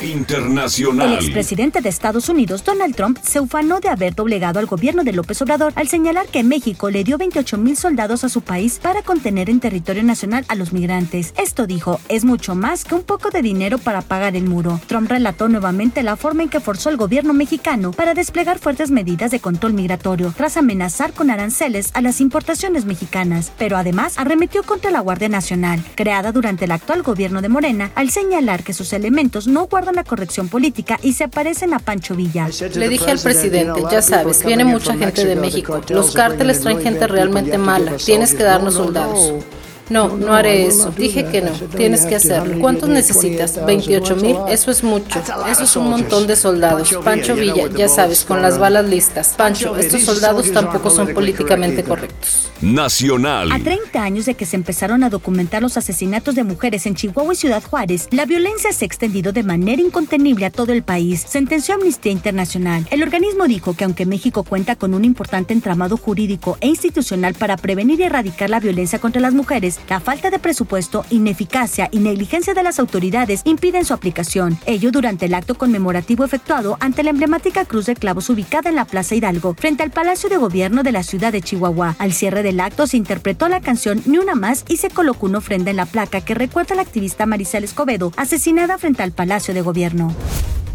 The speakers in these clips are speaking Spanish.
El Internacional. expresidente de Estados Unidos, Donald Trump, se ufanó de haber doblegado al gobierno de López Obrador al señalar que México le dio 28 mil soldados a su país para contener en territorio nacional a los migrantes. Esto dijo, es mucho más que un poco de dinero para pagar el muro. Trump relató nuevamente la forma en que forzó el gobierno mexicano para desplegar fuertes medidas de control migratorio, tras amenazar con aranceles a las importaciones mexicanas, pero además arremetió contra la Guardia Nacional, creada durante el actual gobierno de Morena, al señalar que sus elementos no guardan la corrección política y se parecen a Pancho Villa. Le dije al presidente, ya sabes, viene mucha gente de México. Los cárteles traen gente realmente mala. Tienes que darnos soldados. No, no haré eso. Dije que no. Tienes que hacerlo. ¿Cuántos necesitas? 28 mil. Eso es mucho. Eso es un montón de soldados. Pancho Villa, ya sabes, con las balas listas. Pancho, estos soldados tampoco son políticamente correctos. Nacional. A 30 años de que se empezaron a documentar los asesinatos de mujeres en Chihuahua y Ciudad Juárez, la violencia se ha extendido de manera incontenible a todo el país, sentenció Amnistía Internacional. El organismo dijo que aunque México cuenta con un importante entramado jurídico e institucional para prevenir y erradicar la violencia contra las mujeres, la falta de presupuesto, ineficacia y negligencia de las autoridades impiden su aplicación. Ello durante el acto conmemorativo efectuado ante la emblemática Cruz de Clavos ubicada en la Plaza Hidalgo, frente al Palacio de Gobierno de la ciudad de Chihuahua. Al cierre del acto se interpretó la canción Ni una más y se colocó una ofrenda en la placa que recuerda a la activista Maricel Escobedo, asesinada frente al Palacio de Gobierno.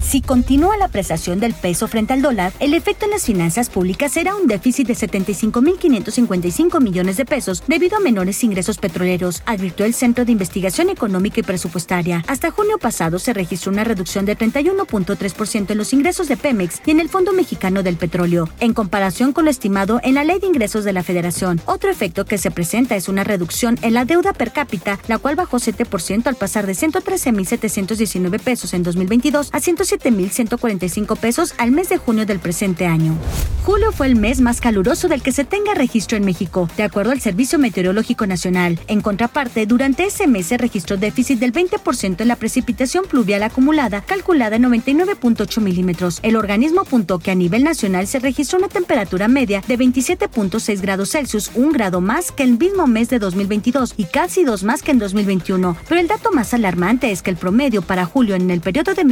Si continúa la apreciación del peso frente al dólar, el efecto en las finanzas públicas será un déficit de 75.555 millones de pesos debido a menores ingresos petroleros, advirtió el Centro de Investigación Económica y Presupuestaria. Hasta junio pasado se registró una reducción de 31.3% en los ingresos de Pemex y en el Fondo Mexicano del Petróleo, en comparación con lo estimado en la Ley de Ingresos de la Federación. Otro efecto que se presenta es una reducción en la deuda per cápita, la cual bajó 7% al pasar de 113.719 pesos en 2022 a 107.145 pesos al mes de junio del presente año. Julio fue el mes más caluroso del que se tenga registro en México, de acuerdo al Servicio Meteorológico Nacional. En contraparte, durante ese mes se registró déficit del 20% en la precipitación pluvial acumulada, calculada en 99.8 milímetros. El organismo apuntó que a nivel nacional se registró una temperatura media de 27.6 grados Celsius, un grado más que el mismo mes de 2022 y casi dos más que en 2021. Pero el dato más alarmante es que el promedio para julio en el periodo de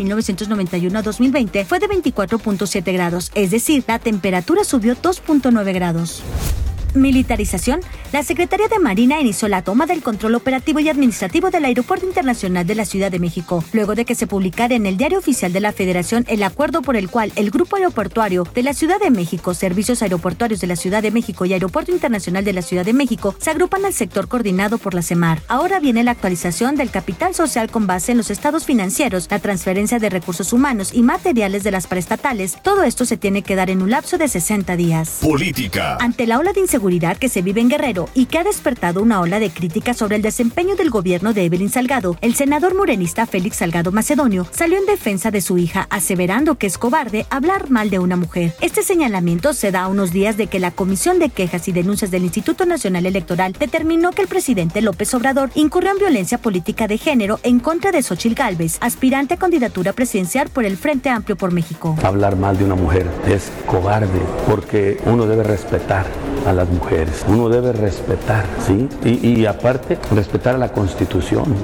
1991 a 2020 fue de 24.7 grados, es decir, la temperatura subió 2.9 grados. Militarización. La Secretaría de Marina inició la toma del control operativo y administrativo del Aeropuerto Internacional de la Ciudad de México, luego de que se publicara en el Diario Oficial de la Federación el acuerdo por el cual el Grupo Aeroportuario de la Ciudad de México, Servicios Aeroportuarios de la Ciudad de México y Aeropuerto Internacional de la Ciudad de México se agrupan al sector coordinado por la CEMAR. Ahora viene la actualización del capital social con base en los estados financieros, la transferencia de recursos humanos y materiales de las preestatales. Todo esto se tiene que dar en un lapso de 60 días. Política. Ante la ola de inseguridad que se vive en Guerrero y que ha despertado una ola de críticas sobre el desempeño del gobierno de Evelyn Salgado, el senador morenista Félix Salgado Macedonio salió en defensa de su hija, aseverando que es cobarde hablar mal de una mujer. Este señalamiento se da a unos días de que la Comisión de Quejas y Denuncias del Instituto Nacional Electoral determinó que el presidente López Obrador incurrió en violencia política de género en contra de Xochil Gálvez, aspirante a candidatura presidencial por el Frente Amplio por México. Hablar mal de una mujer es cobarde porque uno debe respetar a las mujeres, uno debe respetar, ¿sí? Y, y aparte, respetar a la Constitución.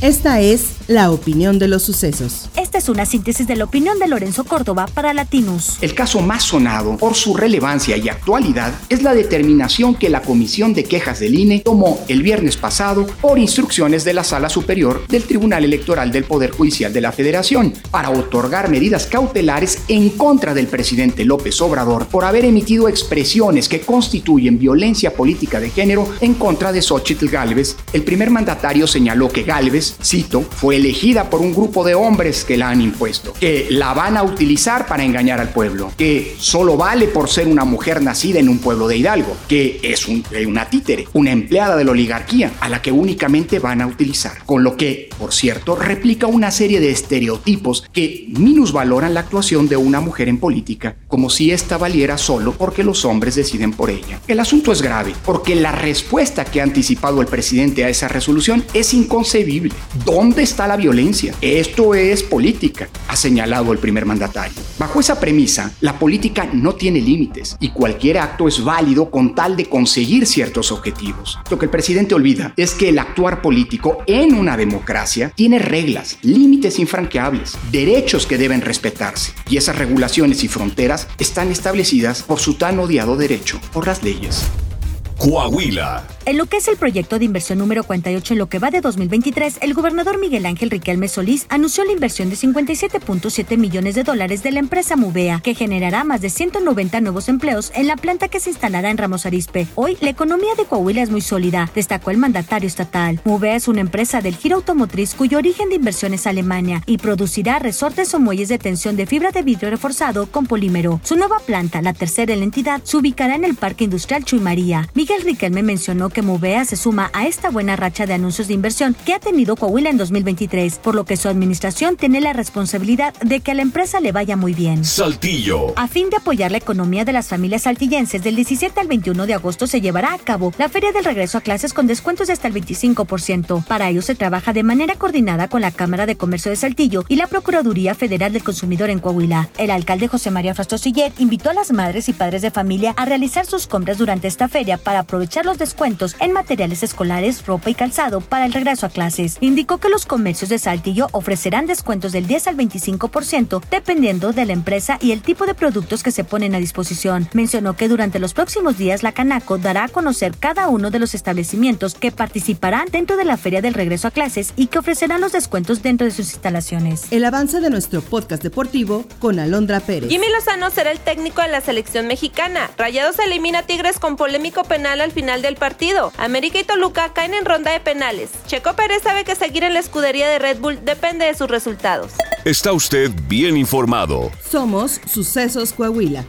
Esta es la opinión de los sucesos. Esta es una síntesis de la opinión de Lorenzo Córdoba para Latinus. El caso más sonado por su relevancia y actualidad es la determinación que la Comisión de Quejas del INE tomó el viernes pasado por instrucciones de la Sala Superior del Tribunal Electoral del Poder Judicial de la Federación para otorgar medidas cautelares en contra del presidente López Obrador por haber emitido expresiones que constituyen violencia política de género en contra de Xochitl Gálvez. El primer mandatario señaló que Gálvez, cito, fue elegida por un grupo de hombres que la han impuesto, que la van a utilizar para engañar al pueblo, que solo vale por ser una mujer nacida en un pueblo de Hidalgo, que es eh, una títere, una empleada de la oligarquía, a la que únicamente van a utilizar. Con lo que, por cierto, replica una serie de estereotipos que minusvaloran la actuación de una mujer en política, como si ésta valiera solo porque los hombres deciden por ella. El asunto es grave, porque la respuesta que ha anticipado el presidente a esa resolución es inconcebible. ¿Dónde está la violencia? Esto es política, ha señalado el primer mandatario. Bajo esa premisa, la política no tiene límites y cualquier acto es válido con tal de conseguir ciertos objetivos. Lo que el presidente olvida es que el actuar político en una democracia tiene reglas, límites infranqueables, derechos que deben respetarse y esas regulaciones y fronteras están establecidas por su tan odiado derecho, por las leyes. Coahuila. En lo que es el proyecto de inversión número 48 en lo que va de 2023, el gobernador Miguel Ángel Riquelme Solís anunció la inversión de 57.7 millones de dólares de la empresa Mubea, que generará más de 190 nuevos empleos en la planta que se instalará en Ramos Arispe. Hoy, la economía de Coahuila es muy sólida, destacó el mandatario estatal. Mubea es una empresa del giro automotriz cuyo origen de inversión es Alemania y producirá resortes o muelles de tensión de fibra de vidrio reforzado con polímero. Su nueva planta, la tercera en la entidad, se ubicará en el Parque Industrial Chuy María. Miguel Riquelme mencionó que Movea se suma a esta buena racha de anuncios de inversión que ha tenido Coahuila en 2023, por lo que su administración tiene la responsabilidad de que a la empresa le vaya muy bien. Saltillo. A fin de apoyar la economía de las familias saltillenses, del 17 al 21 de agosto se llevará a cabo la Feria del Regreso a Clases con descuentos de hasta el 25%. Para ello se trabaja de manera coordinada con la Cámara de Comercio de Saltillo y la Procuraduría Federal del Consumidor en Coahuila. El alcalde José María Frastosiller invitó a las madres y padres de familia a realizar sus compras durante esta feria para aprovechar los descuentos en materiales escolares, ropa y calzado para el regreso a clases. Indicó que los comercios de Saltillo ofrecerán descuentos del 10 al 25% dependiendo de la empresa y el tipo de productos que se ponen a disposición. Mencionó que durante los próximos días la Canaco dará a conocer cada uno de los establecimientos que participarán dentro de la feria del regreso a clases y que ofrecerán los descuentos dentro de sus instalaciones. El avance de nuestro podcast deportivo con Alondra Pérez. Jimmy Lozano será el técnico de la selección mexicana. Rayados elimina a Tigres con polémico penal al final del partido. América y Toluca caen en ronda de penales. Checo Pérez sabe que seguir en la escudería de Red Bull depende de sus resultados. Está usted bien informado. Somos Sucesos Coahuila.